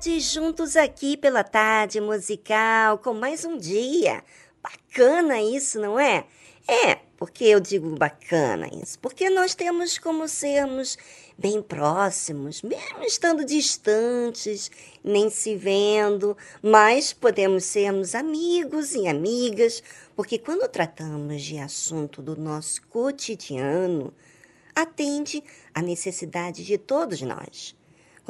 Tarde, juntos aqui pela tarde musical com mais um dia. Bacana isso, não é? É, porque eu digo bacana isso? Porque nós temos como sermos bem próximos, mesmo estando distantes, nem se vendo, mas podemos sermos amigos e amigas, porque quando tratamos de assunto do nosso cotidiano, atende à necessidade de todos nós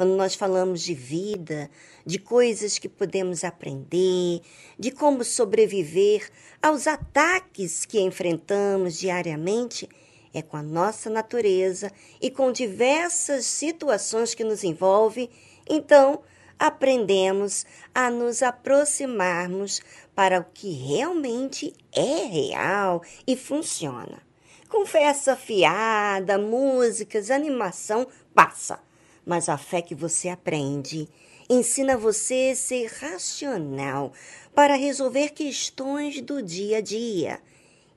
quando nós falamos de vida, de coisas que podemos aprender, de como sobreviver aos ataques que enfrentamos diariamente, é com a nossa natureza e com diversas situações que nos envolvem, então aprendemos a nos aproximarmos para o que realmente é real e funciona. Conversa fiada, músicas, animação, passa mas a fé que você aprende ensina você a ser racional para resolver questões do dia a dia.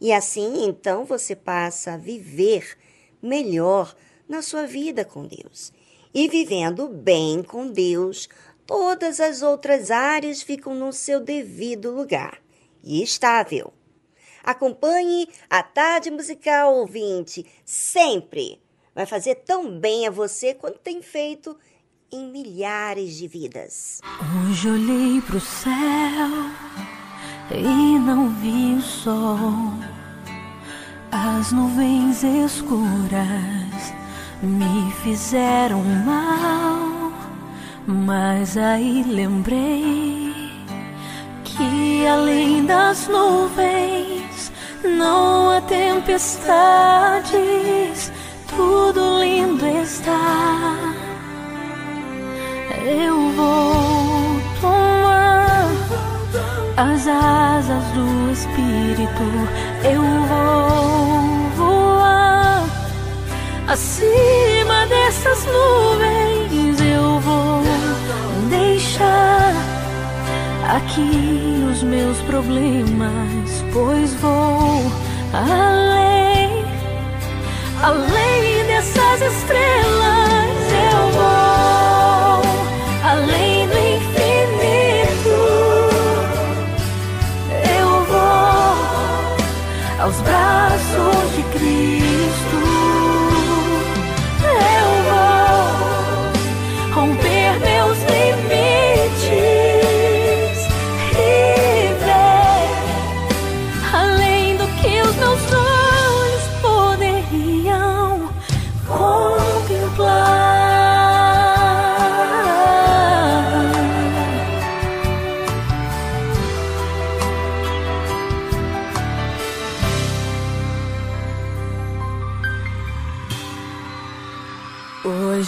E assim, então, você passa a viver melhor na sua vida com Deus. E vivendo bem com Deus, todas as outras áreas ficam no seu devido lugar e estável. Acompanhe a Tarde Musical Ouvinte sempre vai fazer tão bem a você quanto tem feito em milhares de vidas. Hoje olhei pro céu e não vi o sol. As nuvens escuras me fizeram mal, mas aí lembrei que além das nuvens não há tempestades tudo lindo está. Eu vou tomar as asas do Espírito, eu vou voar acima dessas nuvens. Eu vou deixar aqui os meus problemas, pois vou além além dessas estrelas. Eu vou além do infinito. Eu vou aos braços de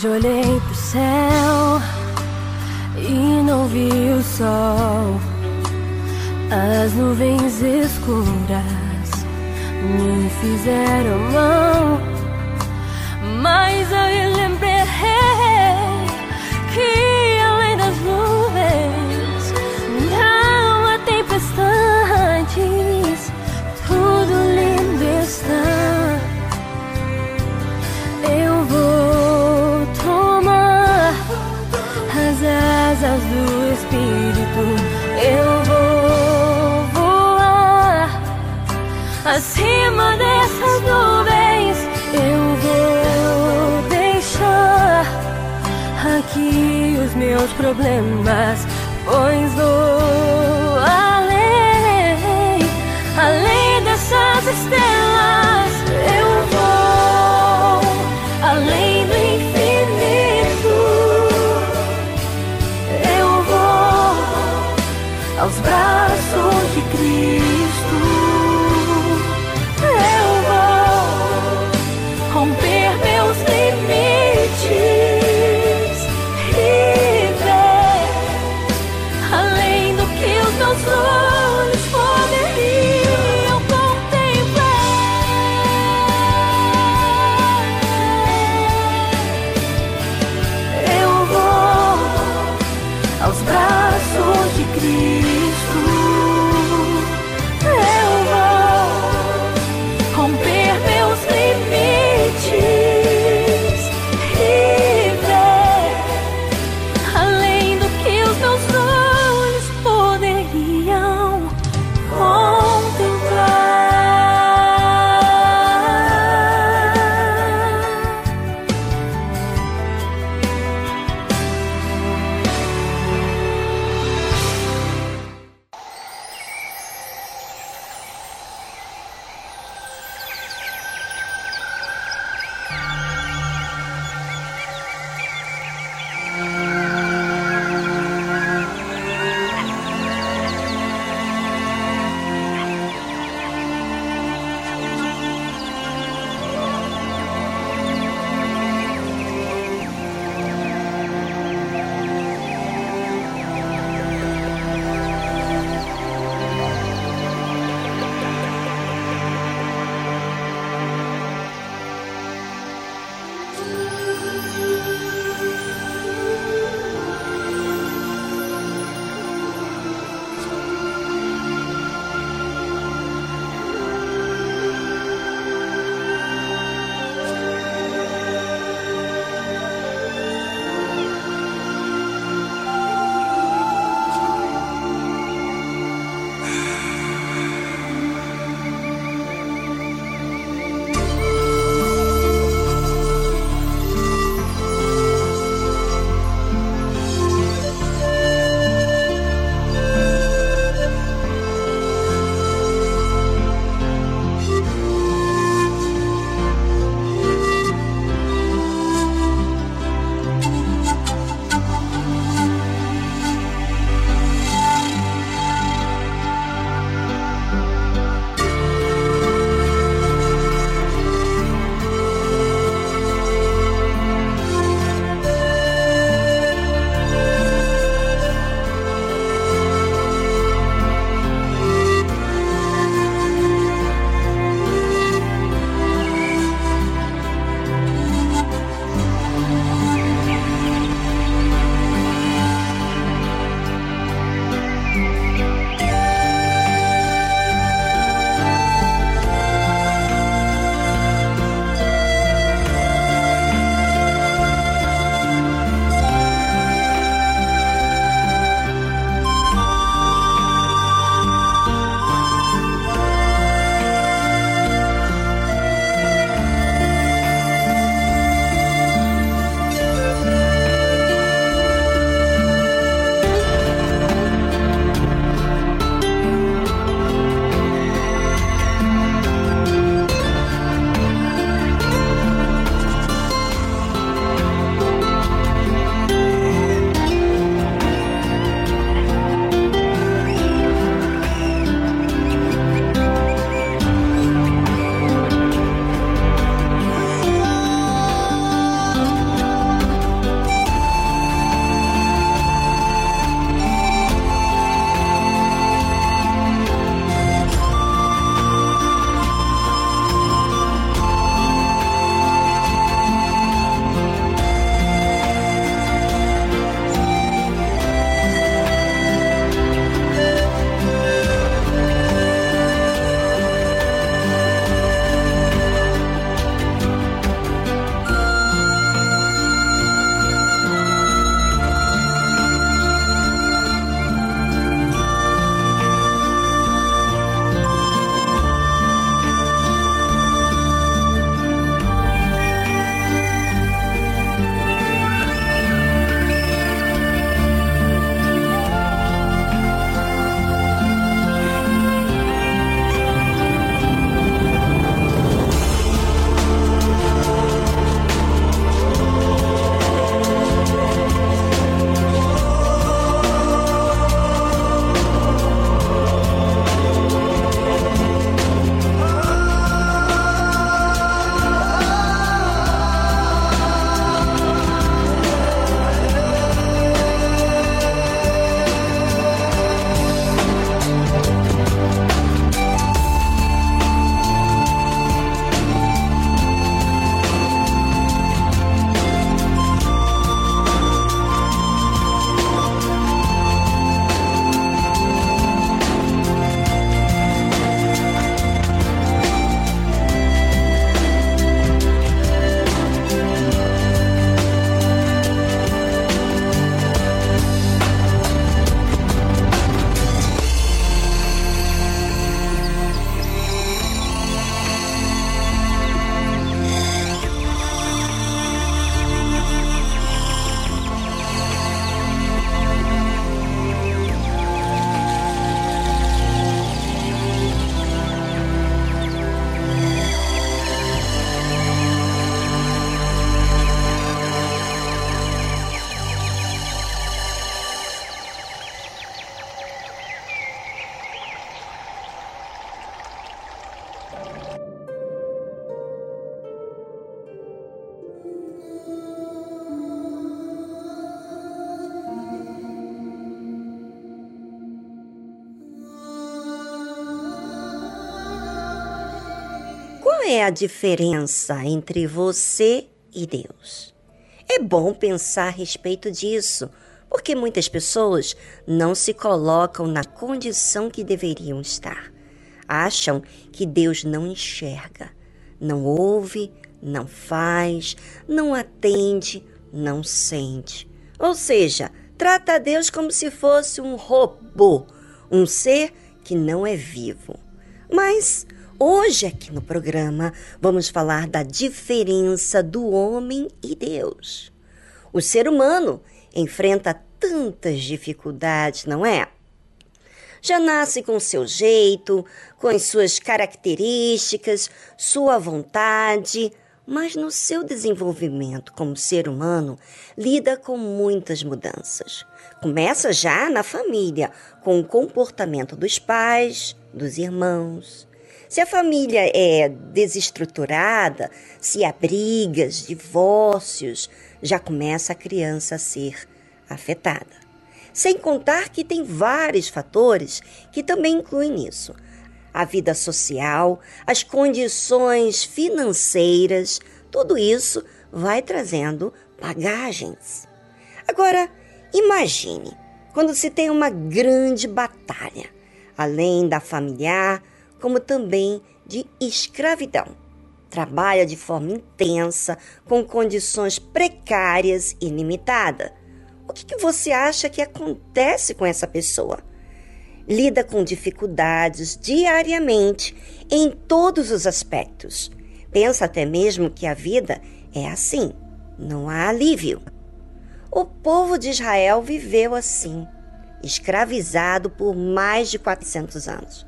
Hoje olhei pro céu e não vi o sol. As nuvens escuras me fizeram mal. Mas aí lembrei que além das nuvens meus problemas, pois vou além, além dessas estrelas. É a diferença entre você e Deus? É bom pensar a respeito disso, porque muitas pessoas não se colocam na condição que deveriam estar. Acham que Deus não enxerga, não ouve, não faz, não atende, não sente. Ou seja, trata Deus como se fosse um robô, um ser que não é vivo. Mas Hoje, aqui no programa, vamos falar da diferença do homem e Deus. O ser humano enfrenta tantas dificuldades, não é? Já nasce com seu jeito, com as suas características, sua vontade, mas no seu desenvolvimento como ser humano, lida com muitas mudanças. Começa já na família, com o comportamento dos pais, dos irmãos, se a família é desestruturada, se há brigas, divórcios, já começa a criança a ser afetada. Sem contar que tem vários fatores que também incluem isso. A vida social, as condições financeiras, tudo isso vai trazendo bagagens. Agora, imagine quando se tem uma grande batalha, além da familiar, como também de escravidão. Trabalha de forma intensa, com condições precárias e limitadas. O que, que você acha que acontece com essa pessoa? Lida com dificuldades diariamente em todos os aspectos. Pensa até mesmo que a vida é assim, não há alívio. O povo de Israel viveu assim, escravizado por mais de 400 anos.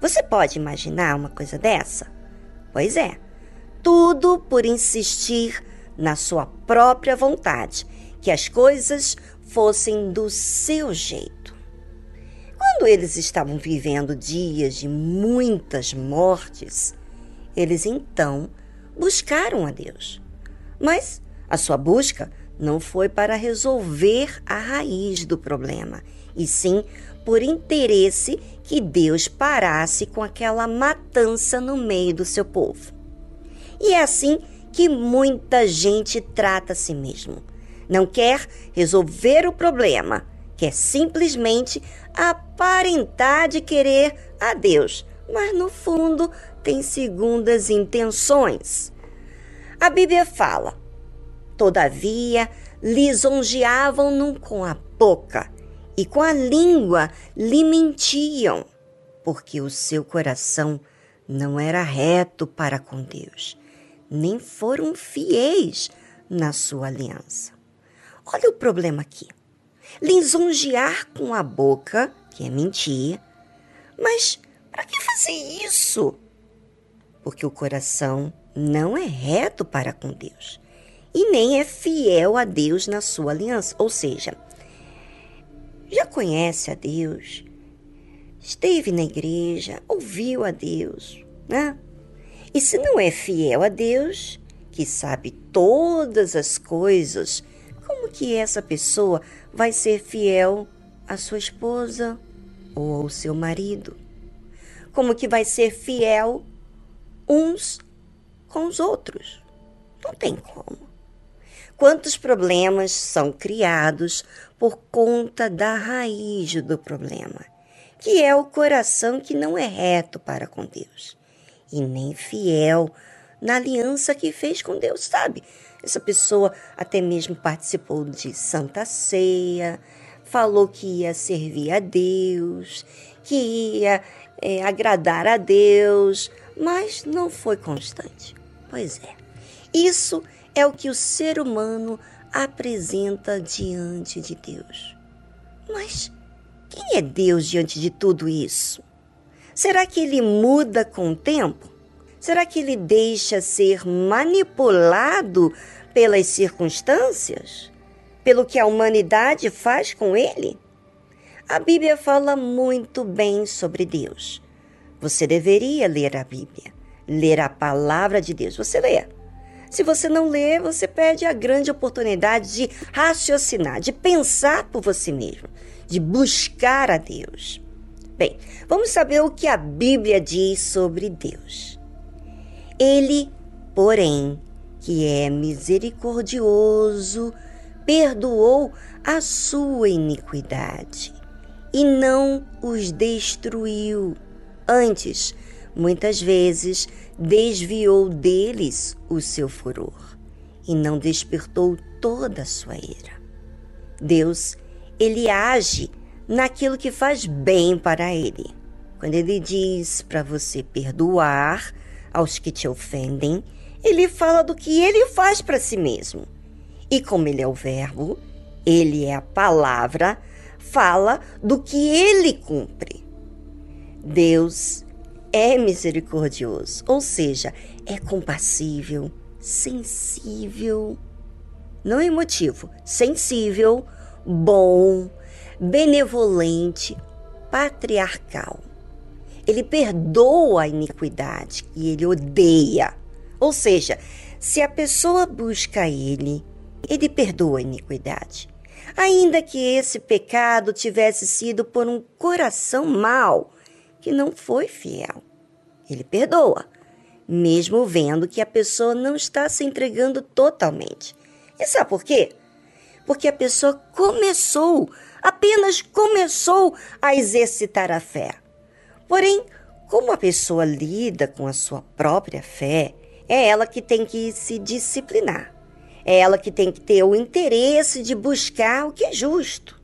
Você pode imaginar uma coisa dessa? Pois é, tudo por insistir na sua própria vontade, que as coisas fossem do seu jeito. Quando eles estavam vivendo dias de muitas mortes, eles então buscaram a Deus. Mas a sua busca não foi para resolver a raiz do problema, e sim por interesse que Deus parasse com aquela matança no meio do seu povo. E é assim que muita gente trata a si mesmo. Não quer resolver o problema, quer simplesmente aparentar de querer a Deus, mas no fundo tem segundas intenções. A Bíblia fala: Todavia, lisonjeavam-no com a boca e com a língua lhe mentiam, porque o seu coração não era reto para com Deus, nem foram fiéis na sua aliança. Olha o problema aqui. Lisonjear com a boca, que é mentir, mas para que fazer isso? Porque o coração não é reto para com Deus e nem é fiel a Deus na sua aliança. Ou seja, já conhece a Deus, esteve na igreja, ouviu a Deus, né? E se não é fiel a Deus, que sabe todas as coisas, como que essa pessoa vai ser fiel à sua esposa ou ao seu marido? Como que vai ser fiel uns com os outros? Não tem como. Quantos problemas são criados por conta da raiz do problema, que é o coração que não é reto para com Deus e nem fiel na aliança que fez com Deus, sabe? Essa pessoa até mesmo participou de Santa Ceia, falou que ia servir a Deus, que ia é, agradar a Deus, mas não foi constante. Pois é, isso é o que o ser humano apresenta diante de Deus. Mas quem é Deus diante de tudo isso? Será que ele muda com o tempo? Será que ele deixa ser manipulado pelas circunstâncias? Pelo que a humanidade faz com ele? A Bíblia fala muito bem sobre Deus. Você deveria ler a Bíblia, ler a palavra de Deus. Você lê. Se você não lê, você perde a grande oportunidade de raciocinar, de pensar por você mesmo, de buscar a Deus. Bem, vamos saber o que a Bíblia diz sobre Deus. Ele, porém, que é misericordioso, perdoou a sua iniquidade e não os destruiu. Antes, muitas vezes, desviou deles o seu furor e não despertou toda a sua ira. Deus, ele age naquilo que faz bem para ele. Quando ele diz para você perdoar aos que te ofendem, ele fala do que ele faz para si mesmo. E como ele é o Verbo, ele é a palavra, fala do que ele cumpre. Deus é misericordioso, ou seja, é compassível, sensível, não emotivo, sensível, bom, benevolente, patriarcal. Ele perdoa a iniquidade e ele odeia. Ou seja, se a pessoa busca ele, ele perdoa a iniquidade. Ainda que esse pecado tivesse sido por um coração mau, que não foi fiel. Ele perdoa, mesmo vendo que a pessoa não está se entregando totalmente. E sabe por quê? Porque a pessoa começou, apenas começou a exercitar a fé. Porém, como a pessoa lida com a sua própria fé, é ela que tem que se disciplinar. É ela que tem que ter o interesse de buscar o que é justo.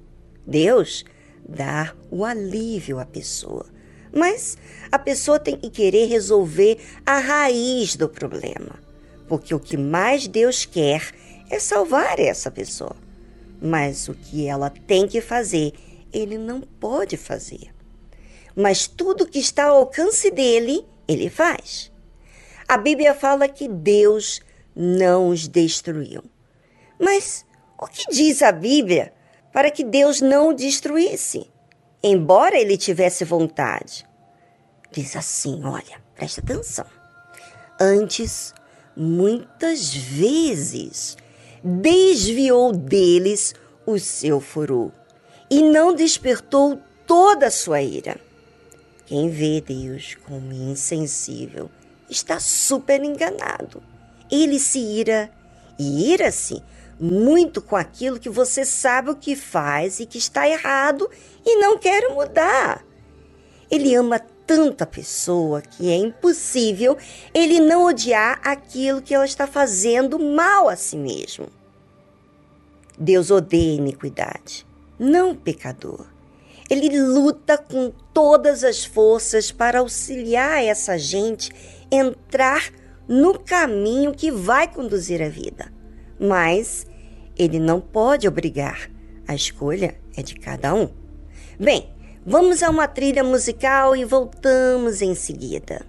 Deus dá o alívio à pessoa. Mas a pessoa tem que querer resolver a raiz do problema. Porque o que mais Deus quer é salvar essa pessoa. Mas o que ela tem que fazer, ele não pode fazer. Mas tudo que está ao alcance dele, ele faz. A Bíblia fala que Deus não os destruiu. Mas o que diz a Bíblia para que Deus não o destruísse? Embora ele tivesse vontade. Diz assim: olha, presta atenção. Antes, muitas vezes, desviou deles o seu furor e não despertou toda a sua ira. Quem vê Deus como insensível está super enganado. Ele se ira e ira-se muito com aquilo que você sabe o que faz e que está errado e não quer mudar. Ele ama tanta pessoa que é impossível ele não odiar aquilo que ela está fazendo mal a si mesmo. Deus odeia iniquidade, não pecador. Ele luta com todas as forças para auxiliar essa gente entrar no caminho que vai conduzir a vida. Mas ele não pode obrigar. A escolha é de cada um. Bem, vamos a uma trilha musical e voltamos em seguida.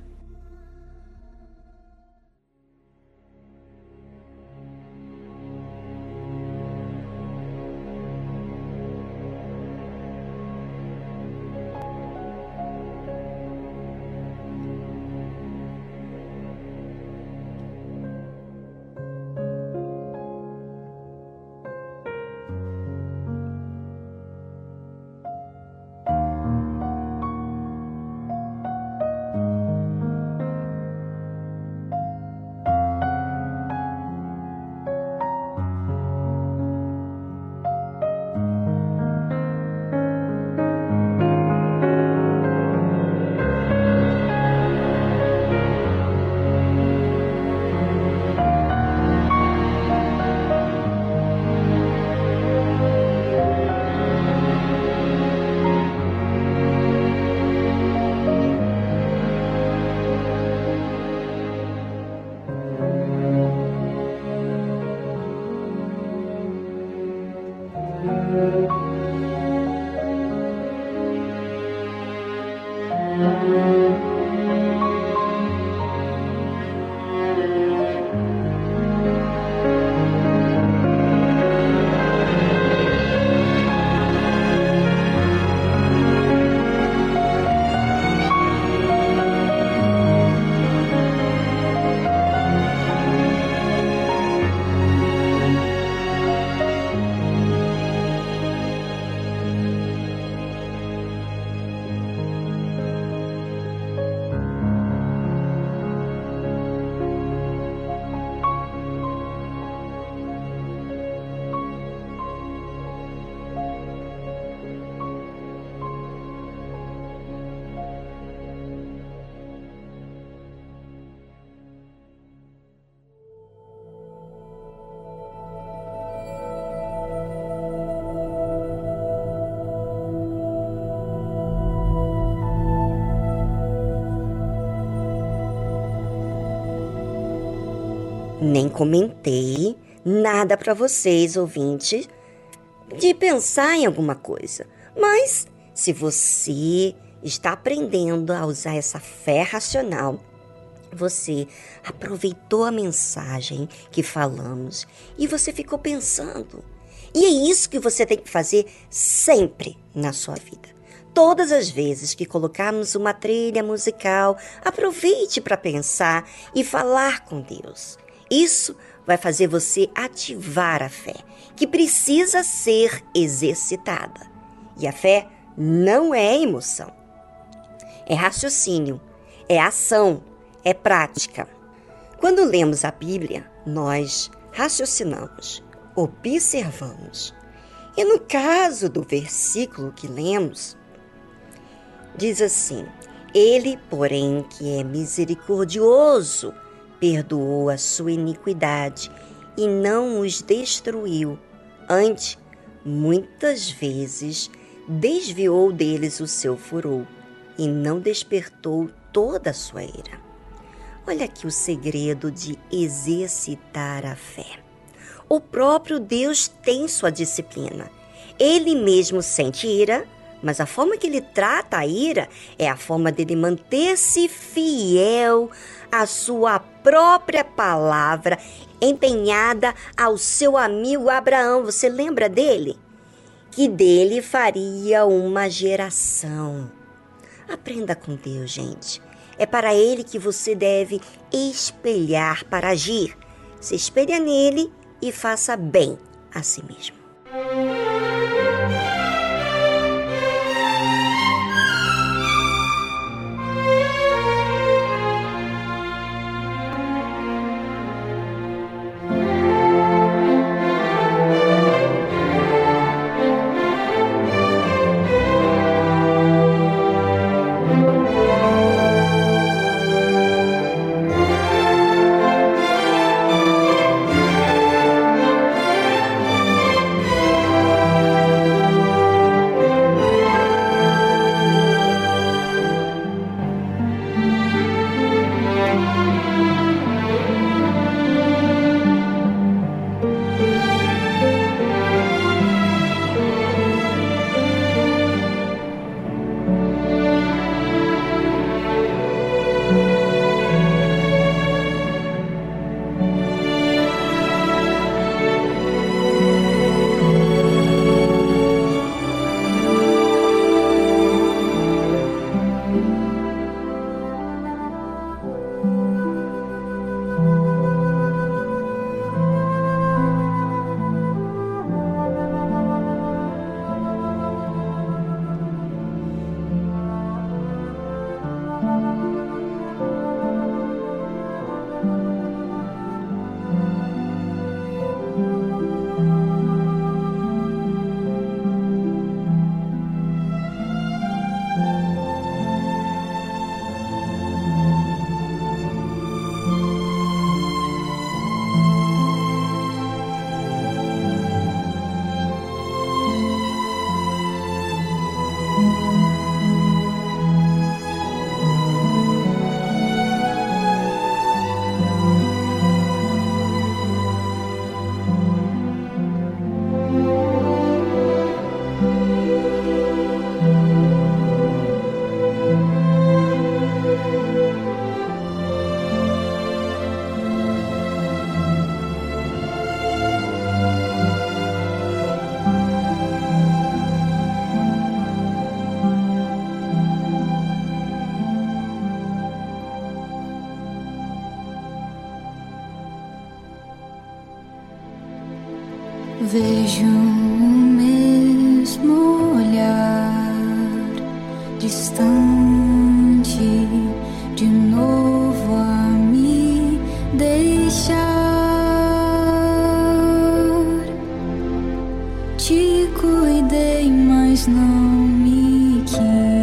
Nem comentei nada para vocês, ouvintes, de pensar em alguma coisa. Mas se você está aprendendo a usar essa fé racional, você aproveitou a mensagem que falamos e você ficou pensando. E é isso que você tem que fazer sempre na sua vida. Todas as vezes que colocarmos uma trilha musical, aproveite para pensar e falar com Deus. Isso vai fazer você ativar a fé, que precisa ser exercitada. E a fé não é emoção, é raciocínio, é ação, é prática. Quando lemos a Bíblia, nós raciocinamos, observamos. E no caso do versículo que lemos, diz assim: Ele, porém, que é misericordioso, perdoou a sua iniquidade e não os destruiu. Antes, muitas vezes, desviou deles o seu furor e não despertou toda a sua ira. Olha aqui o segredo de exercitar a fé. O próprio Deus tem sua disciplina. Ele mesmo sente ira, mas a forma que ele trata a ira é a forma dele manter-se fiel à sua própria palavra, empenhada ao seu amigo Abraão. Você lembra dele? Que dele faria uma geração. Aprenda com Deus, gente. É para ele que você deve espelhar para agir. Se espelha nele e faça bem a si mesmo. Deixar. Te cuidei, mas não me quis.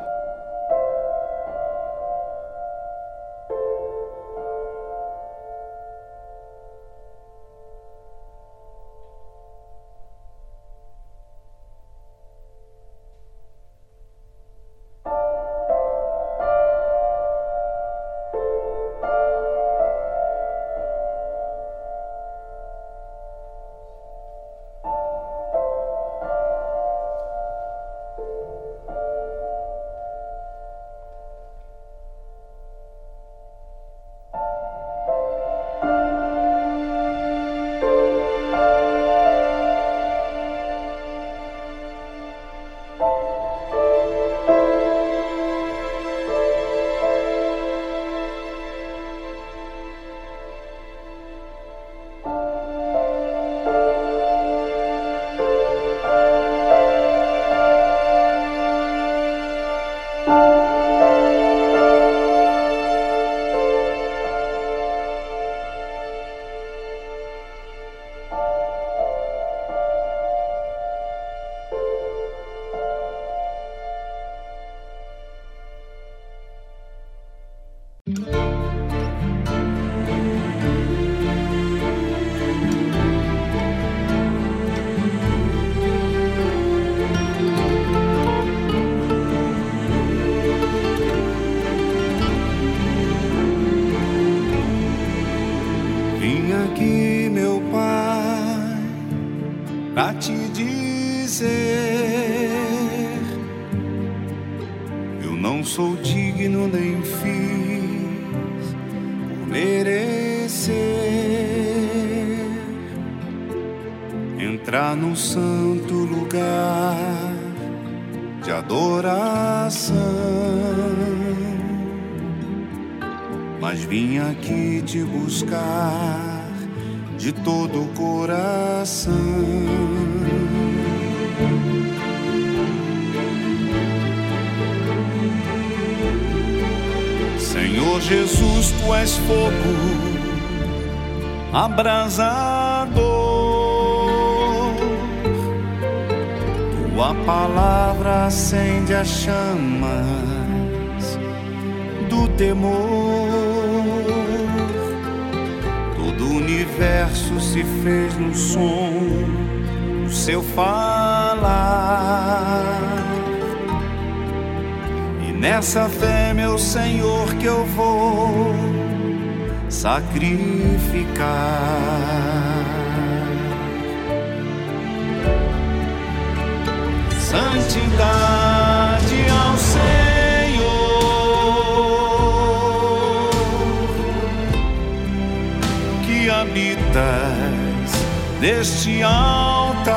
neste altar,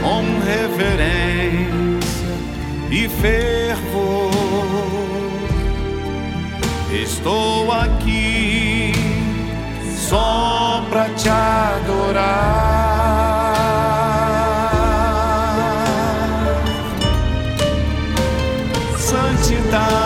com reverência e fervor. Estou aqui só pra te adorar. Santidade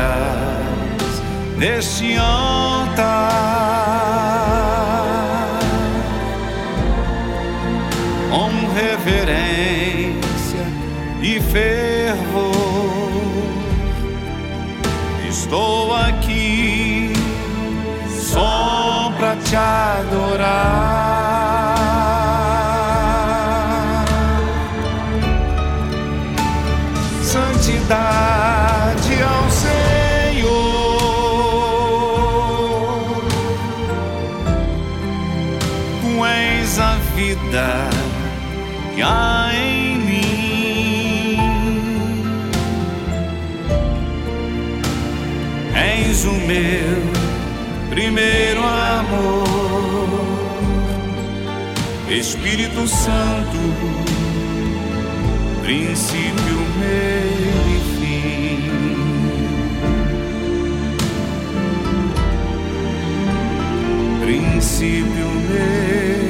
Habitas neste altar, com reverência e fervor. Estou aqui só pra te adorar. Santidade há em mim. És o meu primeiro amor, Espírito Santo princípio, fim. Princípio, meio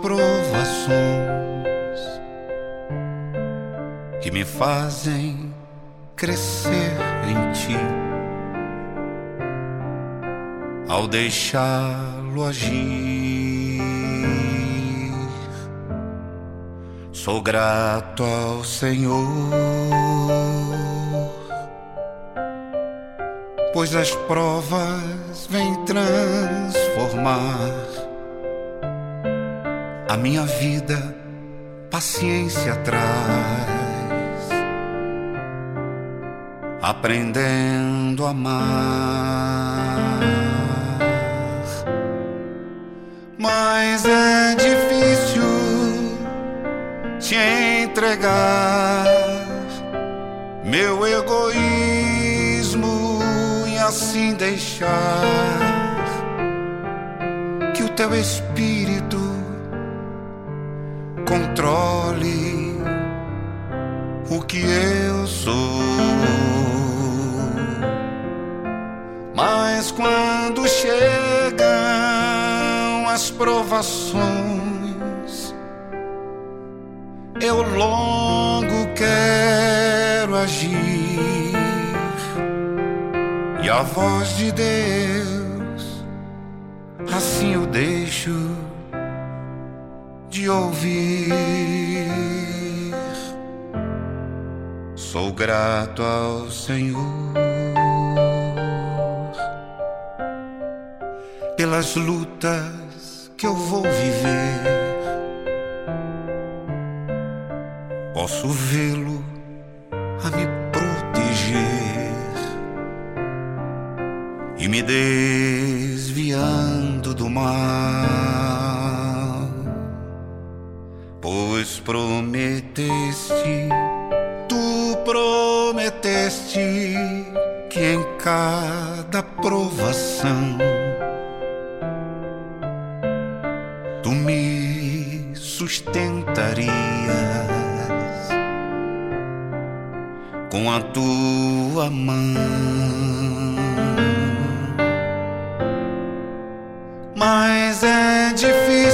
Provações que me fazem crescer em ti. Ao deixá-lo agir, sou grato ao Senhor, pois as provas vêm transformar a minha vida, paciência traz aprendendo a amar. Mas é difícil te entregar meu egoísmo e assim deixar que o teu espírito controle o que eu sou. Mas quando chegam as provações, eu logo quero agir e a voz de Deus assim eu deixo de ouvir. Sou grato ao Senhor pelas lutas que eu vou viver. Posso vê-lo a me proteger e me desviando do mal, pois prometeste, tu prometeste que em cada provação tu me sustentarias com a tua mão. Mas é difícil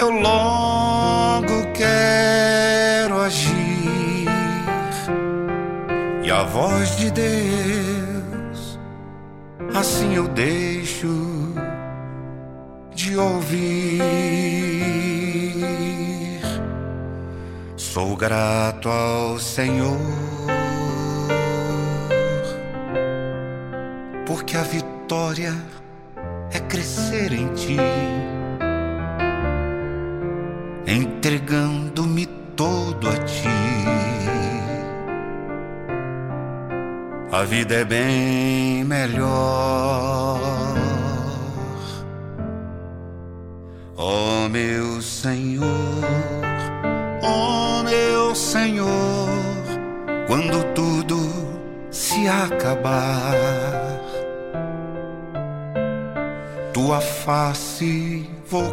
eu logo quero agir e a voz de Deus assim eu deixo de ouvir. Sou grato ao Senhor, porque a vitória é crescer em ti, entregando-me todo a ti. A vida é bem melhor. Ó oh, meu Senhor, ó oh, meu Senhor, quando tudo se acabar, tua face vou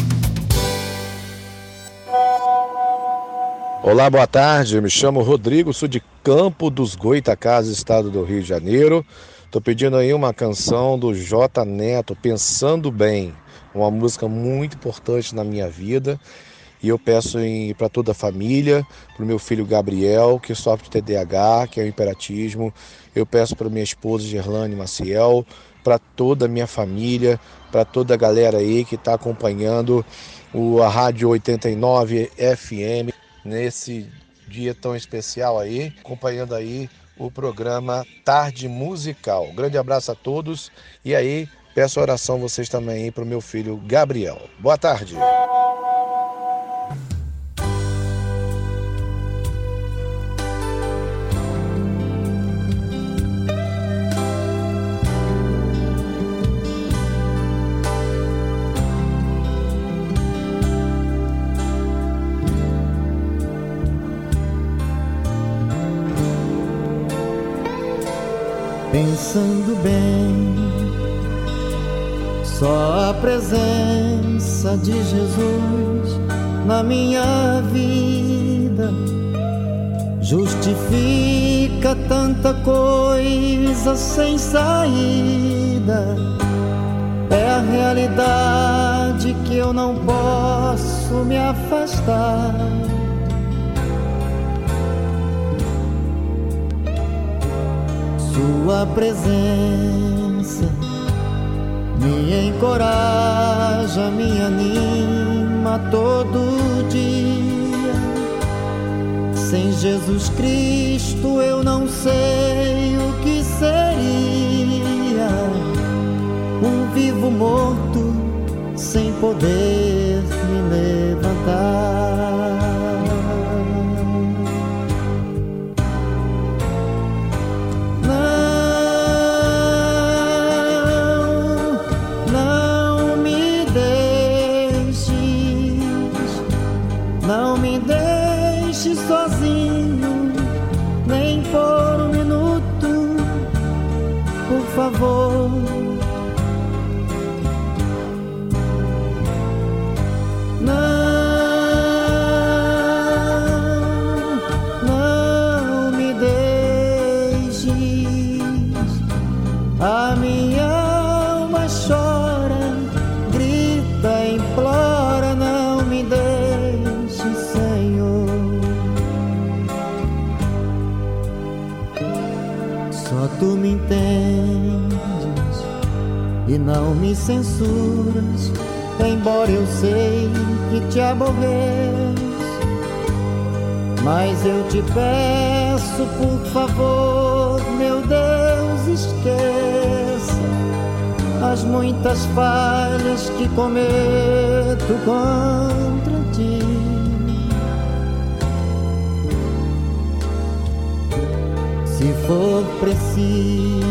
Olá, boa tarde. Me chamo Rodrigo, sou de Campo dos Goitacás, estado do Rio de Janeiro. Estou pedindo aí uma canção do J Neto, Pensando Bem, uma música muito importante na minha vida. E eu peço para toda a família, para o meu filho Gabriel, que sofre de TDAH, que é o imperatismo. Eu peço para minha esposa Gerlane Maciel, para toda a minha família, para toda a galera aí que está acompanhando o, a Rádio 89 FM nesse dia tão especial aí, acompanhando aí o programa Tarde Musical. Grande abraço a todos e aí peço oração vocês também para o meu filho Gabriel. Boa tarde. Pensando bem. Só a presença de Jesus na minha vida justifica tanta coisa sem saída. É a realidade que eu não posso me afastar. Sua presença me encoraja, me anima todo dia. Sem Jesus Cristo eu não sei o que seria. Um vivo morto sem poder me levantar. Me censuras, embora eu sei que te aborreço. Mas eu te peço, por favor, meu Deus, esqueça as muitas falhas que cometo contra ti. Se for preciso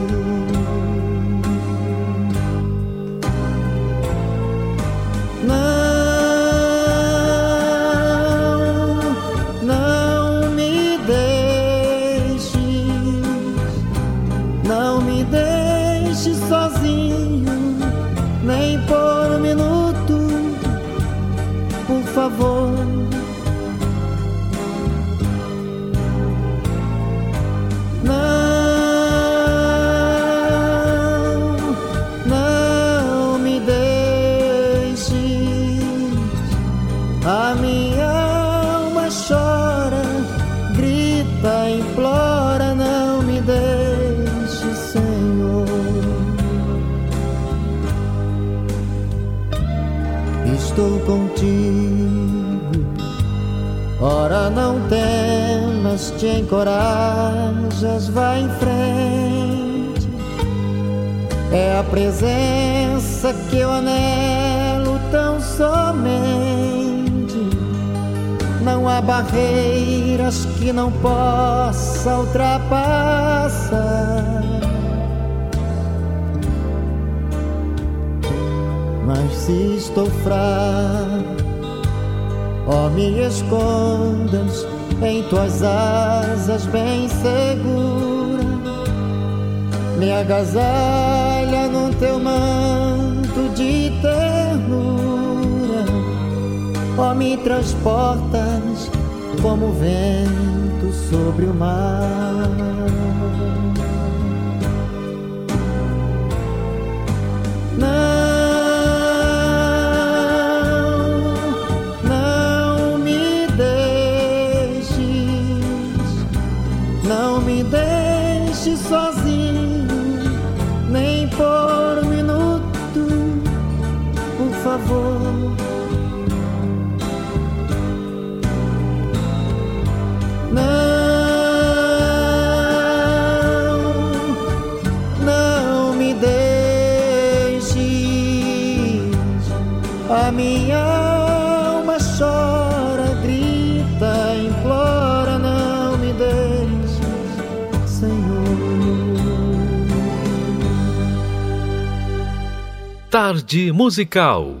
Temas, te encorajas, vai em frente. É a presença que eu anelo tão somente. Não há barreiras que não possa ultrapassar. Mas se estou fraco, ó, me escondas em tuas asas bem segura, me agasalha no teu manto de ternura, ó, me transportas como vento sobre o mar. Tarde Musical.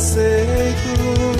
Aceito.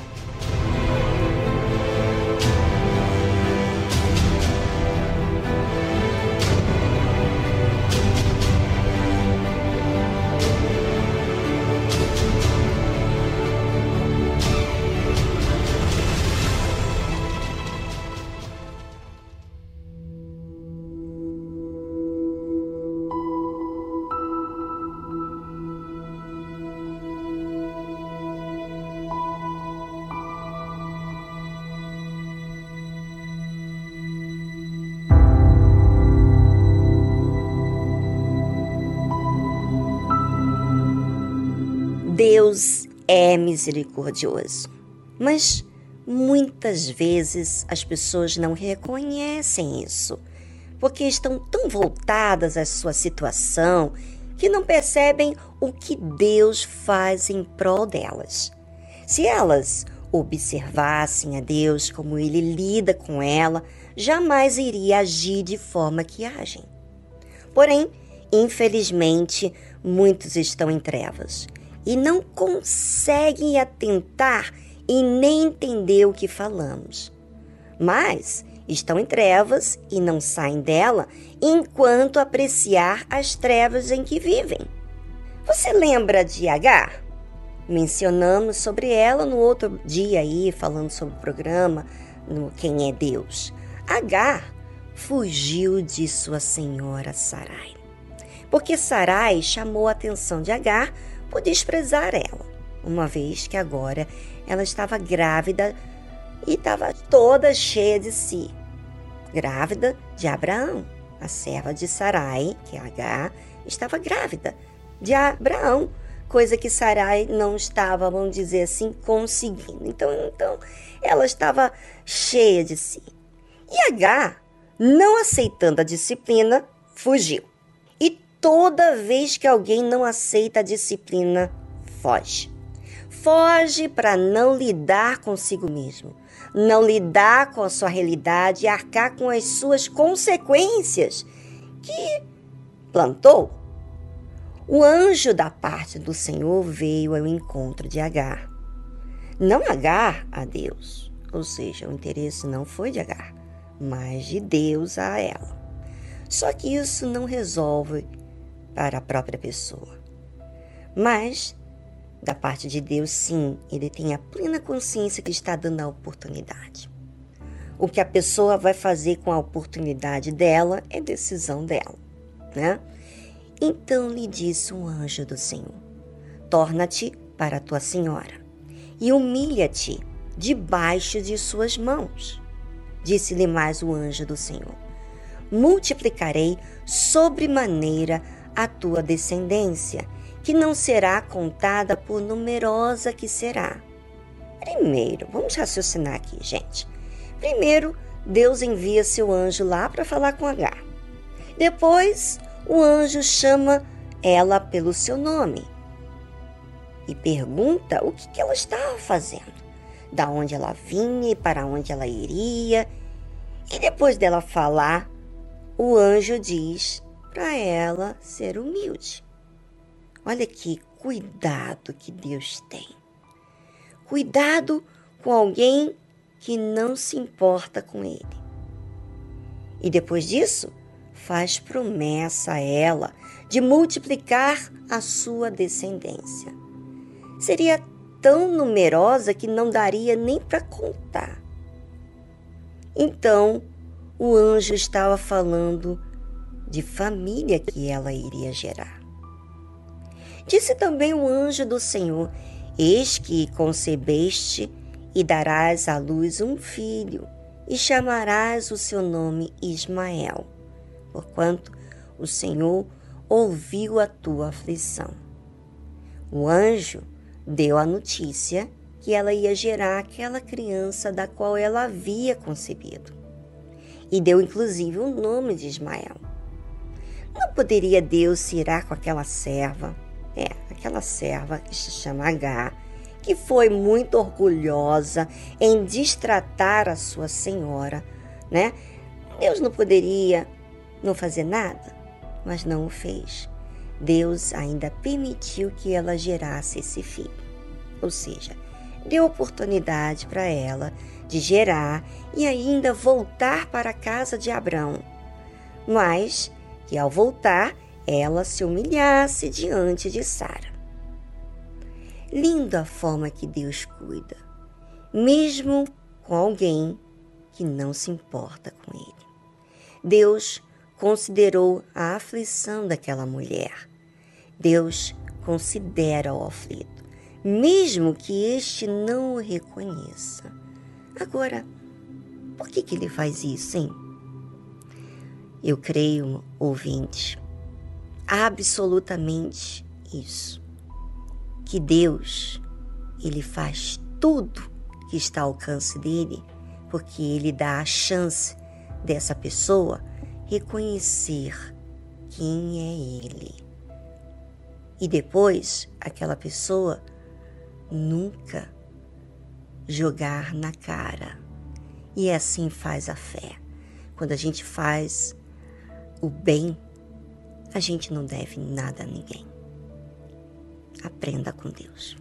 Misericordioso, mas muitas vezes as pessoas não reconhecem isso, porque estão tão voltadas à sua situação que não percebem o que Deus faz em prol delas. Se elas observassem a Deus como ele lida com ela, jamais iria agir de forma que agem. Porém, infelizmente, muitos estão em trevas e não conseguem atentar e nem entender o que falamos. Mas estão em trevas e não saem dela enquanto apreciar as trevas em que vivem. Você lembra de Agar? Mencionamos sobre ela no outro dia aí, falando sobre o programa no Quem é Deus. Agar fugiu de sua senhora Sarai. Porque Sarai chamou a atenção de Agar por desprezar ela, uma vez que agora ela estava grávida e estava toda cheia de si. Grávida de Abraão, a serva de Sarai, que é Agar, estava grávida de Abraão, coisa que Sarai não estava, vamos dizer assim, conseguindo. Então, então ela estava cheia de si. E Agar, não aceitando a disciplina, fugiu. Toda vez que alguém não aceita a disciplina, foge. Foge para não lidar consigo mesmo, não lidar com a sua realidade e arcar com as suas consequências que plantou. O anjo da parte do Senhor veio ao encontro de Agar. Não Agar a Deus, ou seja, o interesse não foi de Agar, mas de Deus a ela. Só que isso não resolve para a própria pessoa. Mas, da parte de Deus, sim, ele tem a plena consciência que está dando a oportunidade. O que a pessoa vai fazer com a oportunidade dela é decisão dela, né? Então lhe disse um anjo do Senhor: Torna-te para a tua senhora e humilha-te debaixo de suas mãos. Disse-lhe mais o anjo do Senhor: multiplicarei sobremaneira a tua descendência, que não será contada por numerosa que será. Primeiro, vamos raciocinar aqui, gente. Primeiro, Deus envia seu anjo lá para falar com Agar. Depois, o anjo chama ela pelo seu nome e pergunta o que, que ela estava fazendo, da onde ela vinha e para onde ela iria. E depois dela falar, o anjo diz para ela ser humilde. Olha que cuidado que Deus tem. Cuidado com alguém que não se importa com ele. E depois disso, faz promessa a ela de multiplicar a sua descendência. Seria tão numerosa que não daria nem para contar. Então, o anjo estava falando de família que ela iria gerar. Disse também o anjo do Senhor: Eis que concebeste e darás à luz um filho, e chamarás o seu nome Ismael, porquanto o Senhor ouviu a tua aflição. O anjo deu a notícia que ela ia gerar aquela criança da qual ela havia concebido. E deu inclusive o nome de Ismael. Não poderia Deus se irar com aquela serva, é, aquela serva que se chama H, que foi muito orgulhosa em destratar a sua senhora, né? Deus não poderia não fazer nada, mas não o fez. Deus ainda permitiu que ela gerasse esse filho. Ou seja, deu oportunidade para ela de gerar e ainda voltar para a casa de Abraão. Mas que ao voltar, ela se humilhasse diante de Sara. Linda a forma que Deus cuida, mesmo com alguém que não se importa com ele. Deus considerou a aflição daquela mulher. Deus considera o aflito, mesmo que este não o reconheça. Agora, por que, que ele faz isso, hein? Eu creio, ouvinte, absolutamente isso. Que Deus, ele faz tudo que está ao alcance dele, porque ele dá a chance dessa pessoa reconhecer quem é ele. E depois aquela pessoa nunca jogar na cara. E assim faz a fé. Quando a gente faz o bem, a gente não deve nada a ninguém. Aprenda com Deus.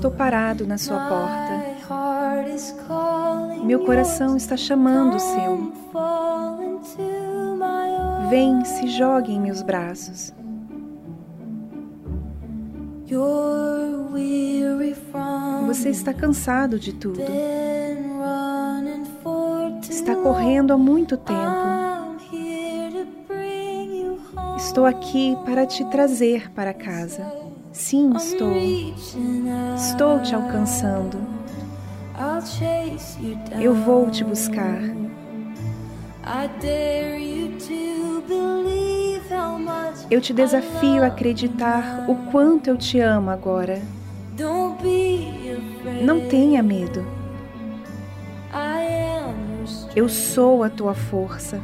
Estou parado na sua porta. Meu coração está chamando o seu. Vem, se jogue em meus braços. Você está cansado de tudo. Está correndo há muito tempo. Estou aqui para te trazer para casa. Sim, estou. Estou te alcançando. Eu vou te buscar. Eu te desafio a acreditar o quanto eu te amo agora. Não tenha medo. Eu sou a tua força.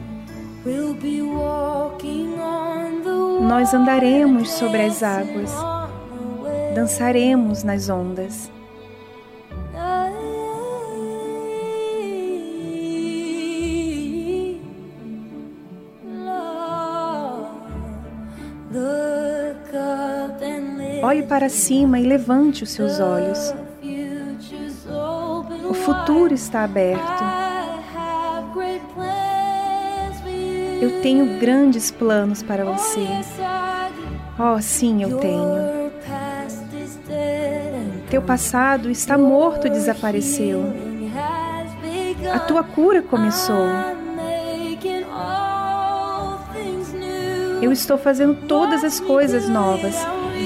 Nós andaremos sobre as águas, dançaremos nas ondas. Olhe para cima e levante os seus olhos. O futuro está aberto. Eu tenho grandes planos para você. Oh, sim, eu tenho. Teu passado está morto e desapareceu. A tua cura começou. Eu estou fazendo todas as coisas novas.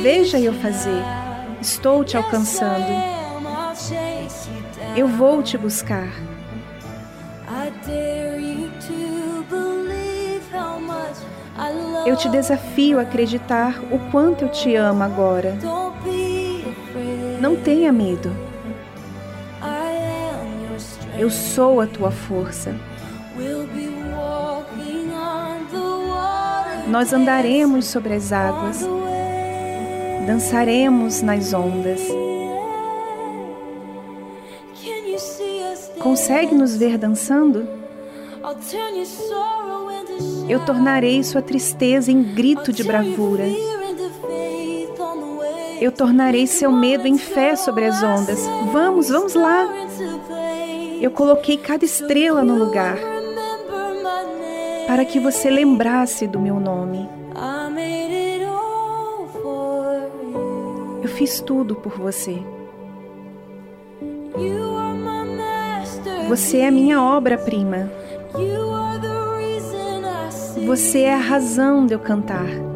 Veja eu fazer. Estou te alcançando. Eu vou te buscar. Eu te desafio a acreditar o quanto eu te amo agora. Não tenha medo. Eu sou a tua força. Nós andaremos sobre as águas dançaremos nas ondas. Consegue nos ver dançando? Eu tornarei sua tristeza em grito de bravura. Eu tornarei seu medo em fé sobre as ondas. Vamos, vamos lá. Eu coloquei cada estrela no lugar para que você lembrasse do meu nome. fiz tudo por você. Você é a minha obra-prima. Você é a razão de eu cantar.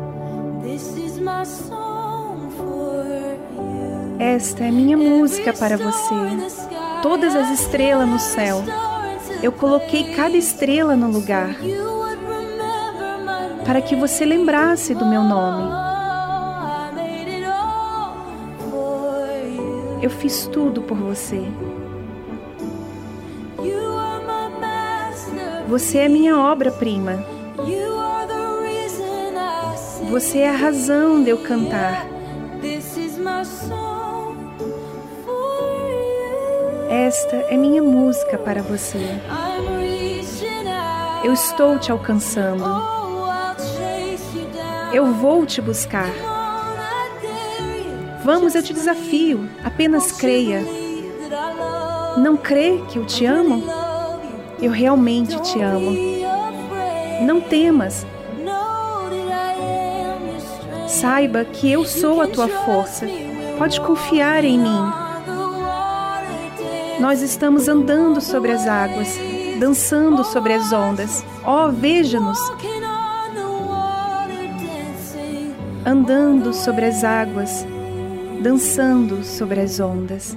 Esta é minha música para você. Todas as estrelas no céu. Eu coloquei cada estrela no lugar para que você lembrasse do meu nome. Eu fiz tudo por você. Você é minha obra-prima. Você é a razão de eu cantar. Esta é minha música para você. Eu estou te alcançando. Eu vou te buscar. Vamos, eu te desafio. Apenas creia. Não crê que eu te amo? Eu realmente te amo. Não temas. Saiba que eu sou a tua força. Pode confiar em mim. Nós estamos andando sobre as águas, dançando sobre as ondas. Oh, veja-nos! Andando sobre as águas, dançando sobre as ondas.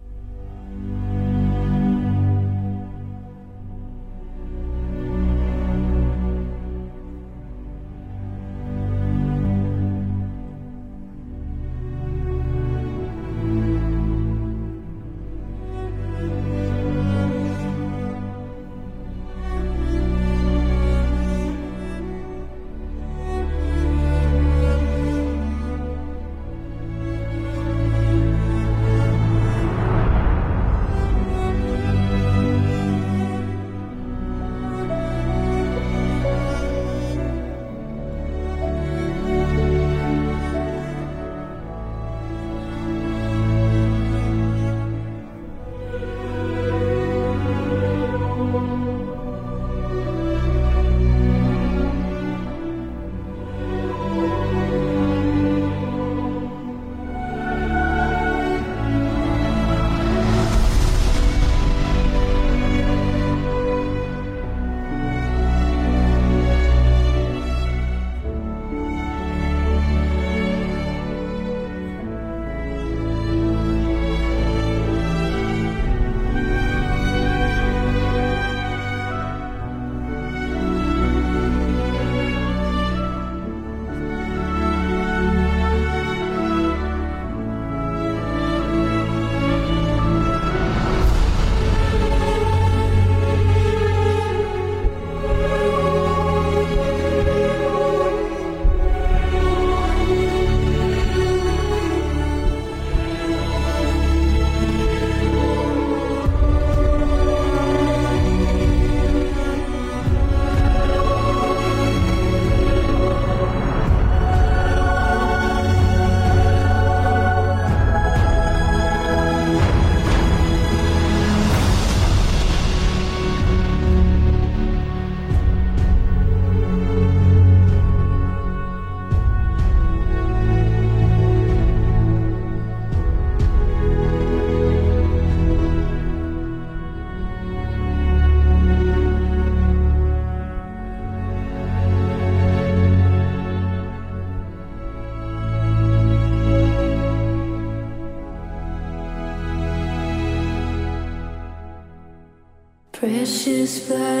precious blood.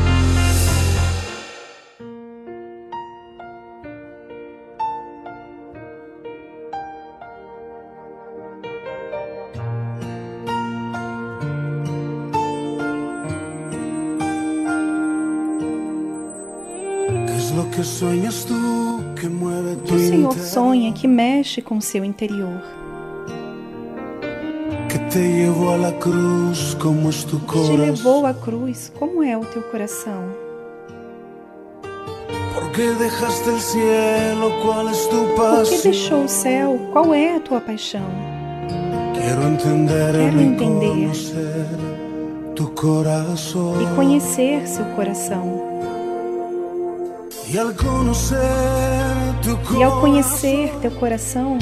Que mexe com seu interior, que te a la cruz como es tu que te levou à cruz. Como é o teu coração? ¿Por qué dejaste el cielo? ¿Cuál es tu Por que pasión? deixou o céu? Qual é a tua paixão? Quiero entender Quero entender. tu corazón. E conhecer seu coração. Y al conocer tu E ao conhecer teu coração,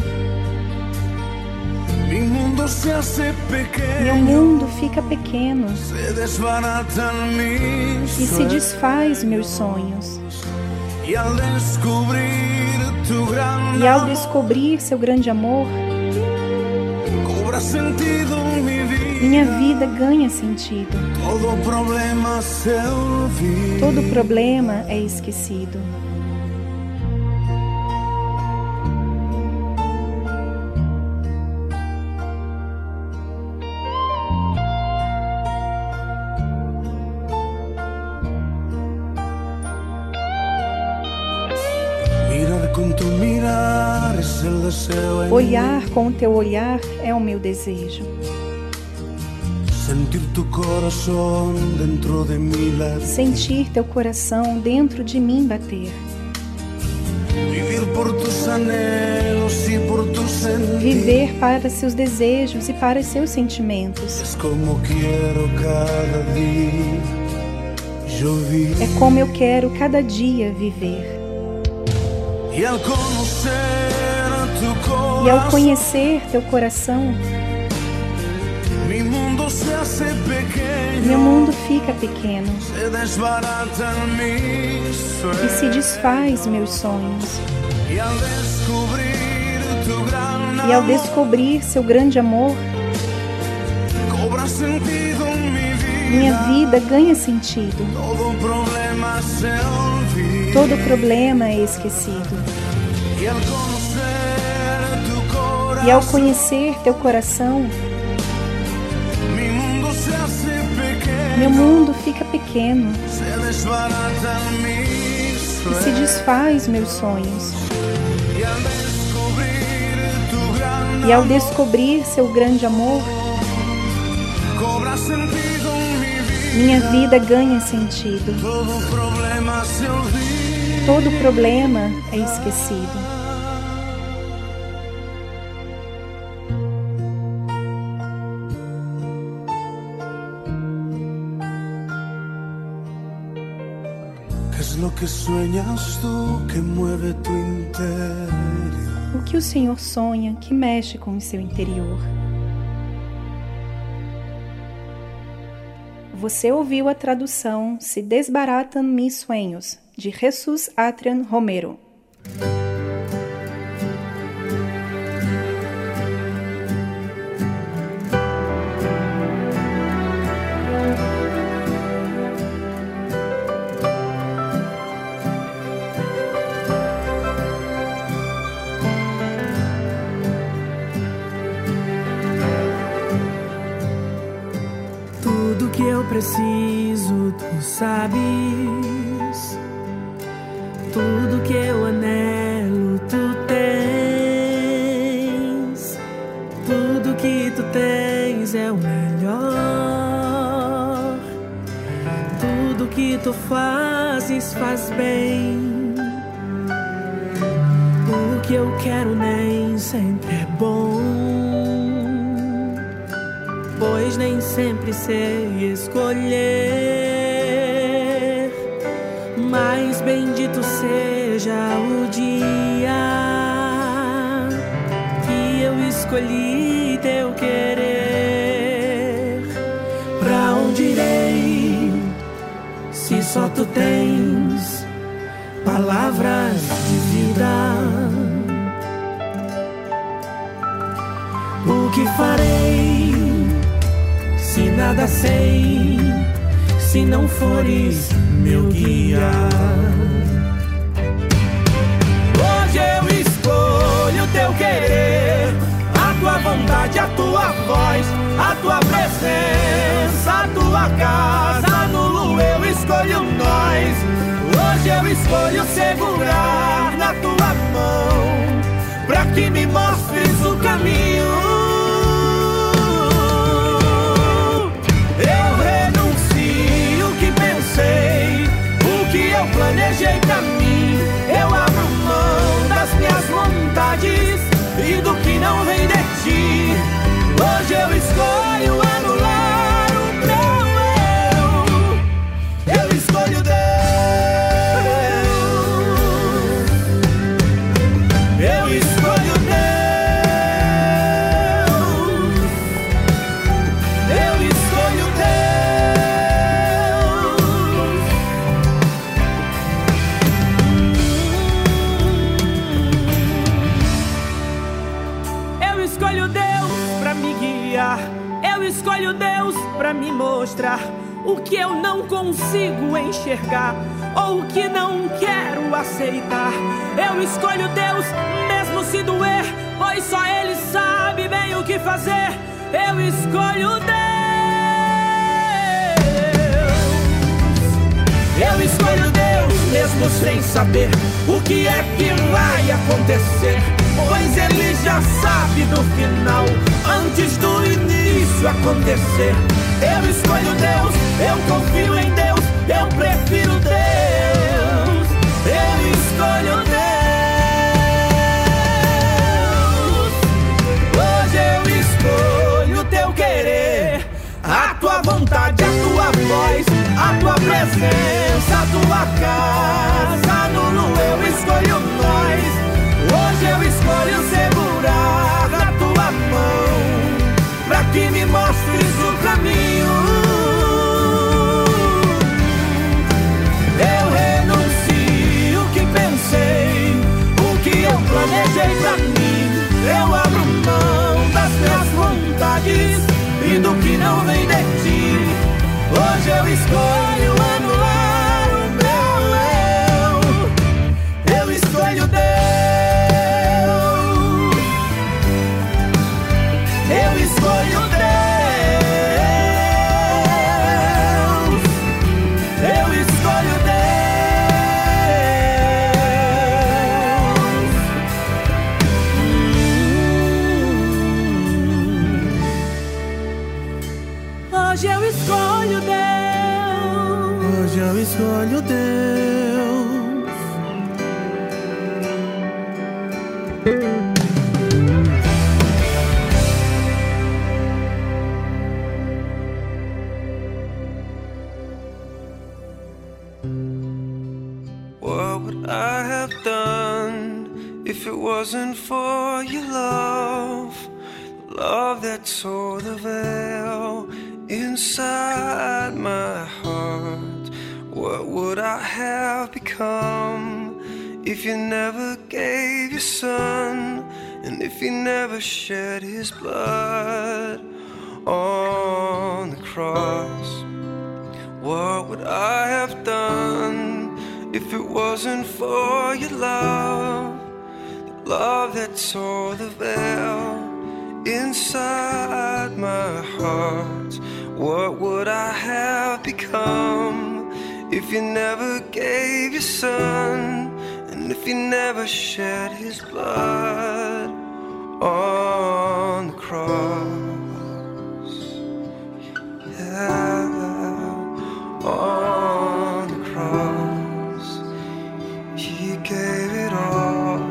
meu mundo fica pequeno e se desfaz meus sonhos. E ao descobrir seu grande amor, minha vida ganha sentido. Todo problema é esquecido. Olhar com o teu olhar é o meu desejo. Sentir tu corazón dentro de latir. Sentir teu coração dentro de mim bater. Vivir por tus anhelos y por tus sentidos. Viver para seus desejos e para seus sentimentos. Es como quiero cada vivir. É como eu quero cada dia viver. Conocer tu corazón, E ao conhecer teu coração, meu mundo fica pequeno e se desfaz meus sonhos. E ao descobrir seu grande amor, minha vida ganha sentido. Todo problema é esquecido. E ao conhecer teu coração, meu mundo fica pequeno e se desfaz meus sonhos. E ao descobrir seu grande amor, minha vida ganha sentido. Todo problema é esquecido. Que sueñas tú que tu interior? O que o Senhor sonha que mexe com o seu interior? Você ouviu a tradução Se Desbaratam Mis Sueños, de Jesus Atrian Romero. Eu preciso, tu sabes. Tudo que eu anelo, tu tens. Tudo que tu tens é o melhor. Tudo que tu fazes faz bem. O que eu quero nem sempre é bom nem sempre sei escolher. Mas bendito seja o dia que eu escolhi teu querer. Pra onde irei se só tu tens palavras de vida? Nada sei? Se não fores meu guia. Hoje eu escolho teu querer, a tua vontade, a tua voz, a tua presença, a tua casa. Nulo eu escolho nós. Hoje eu escolho segurar na tua mão, pra que me mostres o caminho. Planejei pra mim. Eu abro mão das minhas vontades e do que não vem de ti. Hoje eu escolho anular eu não consigo enxergar ou que não quero aceitar. Eu escolho Deus, mesmo se doer, pois só Ele sabe bem o que fazer. Eu escolho Deus. Eu escolho Deus, mesmo sem saber o que é que vai acontecer. Pois Ele já sabe do final, antes do início acontecer. Eu escolho Deus, eu confio em Deus, eu prefiro Deus. Eu escolho Deus. Hoje eu escolho teu querer, a tua vontade, a tua voz, a tua presença, a tua casa. Nulo eu escolho nós. E do que não vem de ti. Hoje eu escolho anular tore the veil inside my heart, what would I have become if you never gave your son and if you never shed his blood on the cross? What would I have done if it wasn't for your love? The love that tore the veil inside my heart. What would I have become if you never gave your son and if you never shed his blood on the cross? Yeah, on the cross, he gave it all.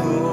Senhor.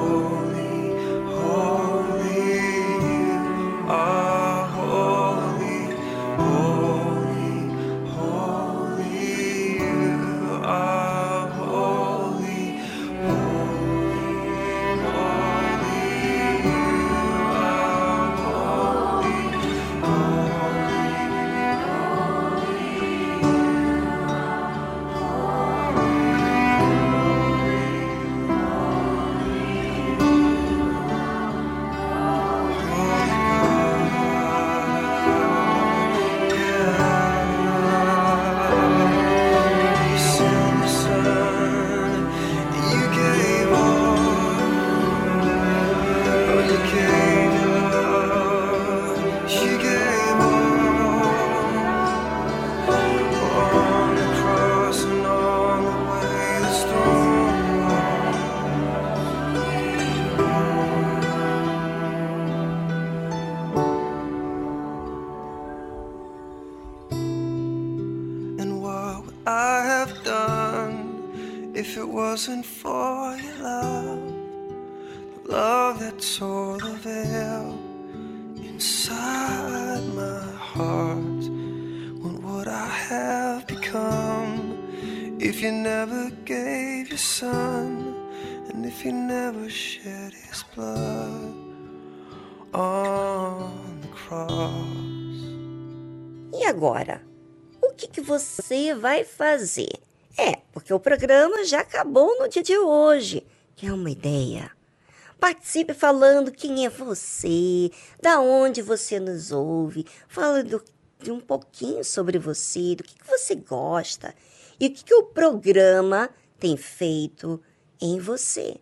Você vai fazer? É, porque o programa já acabou no dia de hoje. Quer uma ideia? Participe falando quem é você, da onde você nos ouve, falando de um pouquinho sobre você, do que, que você gosta e o que, que o programa tem feito em você.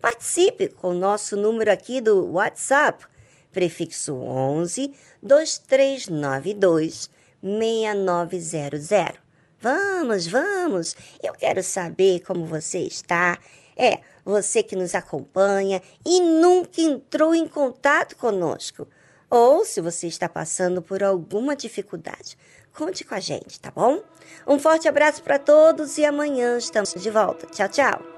Participe com o nosso número aqui do WhatsApp, prefixo 11 2392 6900. Vamos, vamos, eu quero saber como você está. É, você que nos acompanha e nunca entrou em contato conosco. Ou se você está passando por alguma dificuldade, conte com a gente, tá bom? Um forte abraço para todos e amanhã estamos de volta. Tchau, tchau.